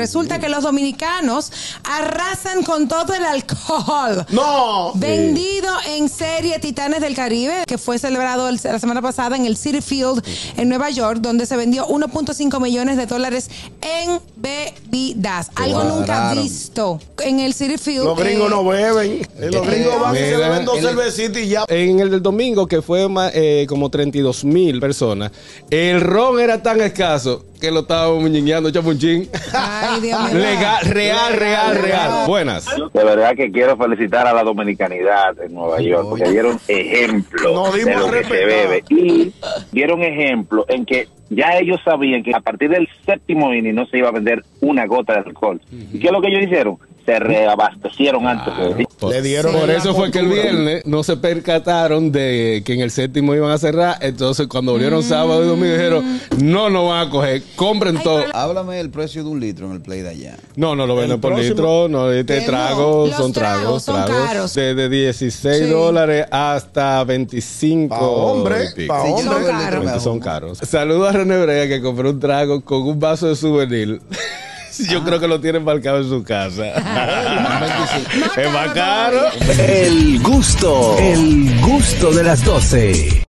Resulta que los dominicanos arrasan con todo el alcohol. No. Vendido en serie Titanes del Caribe, que fue celebrado el- la semana pasada en el City Field en Nueva York, donde se vendió 1.5 millones de dólares en bebidas. Algo nunca visto en el City Field. Los gringos eh, no beben. Eh, Los gringos van y se beben dos cervecitas y ya. En el del domingo, que fue ma- eh, como 32 mil personas, el ron era tan escaso que lo estábamos muñeñando, chapunchín. Ay, Dios mío. Legal, real, real, real. Buenas. De verdad que quiero felicitar a la dominicanidad en Nueva York, porque dieron ejemplo de lo que se bebe. Y dieron ejemplo en que ya ellos sabían que a partir del séptimo inning no se iba a vender una gota de alcohol. ¿Y qué es lo que ellos hicieron? Se reabastecieron antes de Por, Le dieron por eso fue que el viernes no se percataron de que en el séptimo iban a cerrar. Entonces, cuando volvieron sábado y domingo, dijeron: No, no van a coger, compren Ay, todo. Háblame del precio de un litro en el play de allá. No, no lo venden por próximo- litro, no, este trago, no, los son tragos, tragos son tragos. caros. Desde 16 Sí. dólares hasta 25. Pa' hombre, pa' Sí, hombre. Son caros. son caros. Saludos a René Brea que compró un trago con un vaso de souvenir. Yo creo que lo tiene embarcado en su casa. es más caro. El gusto, el gusto de las 12.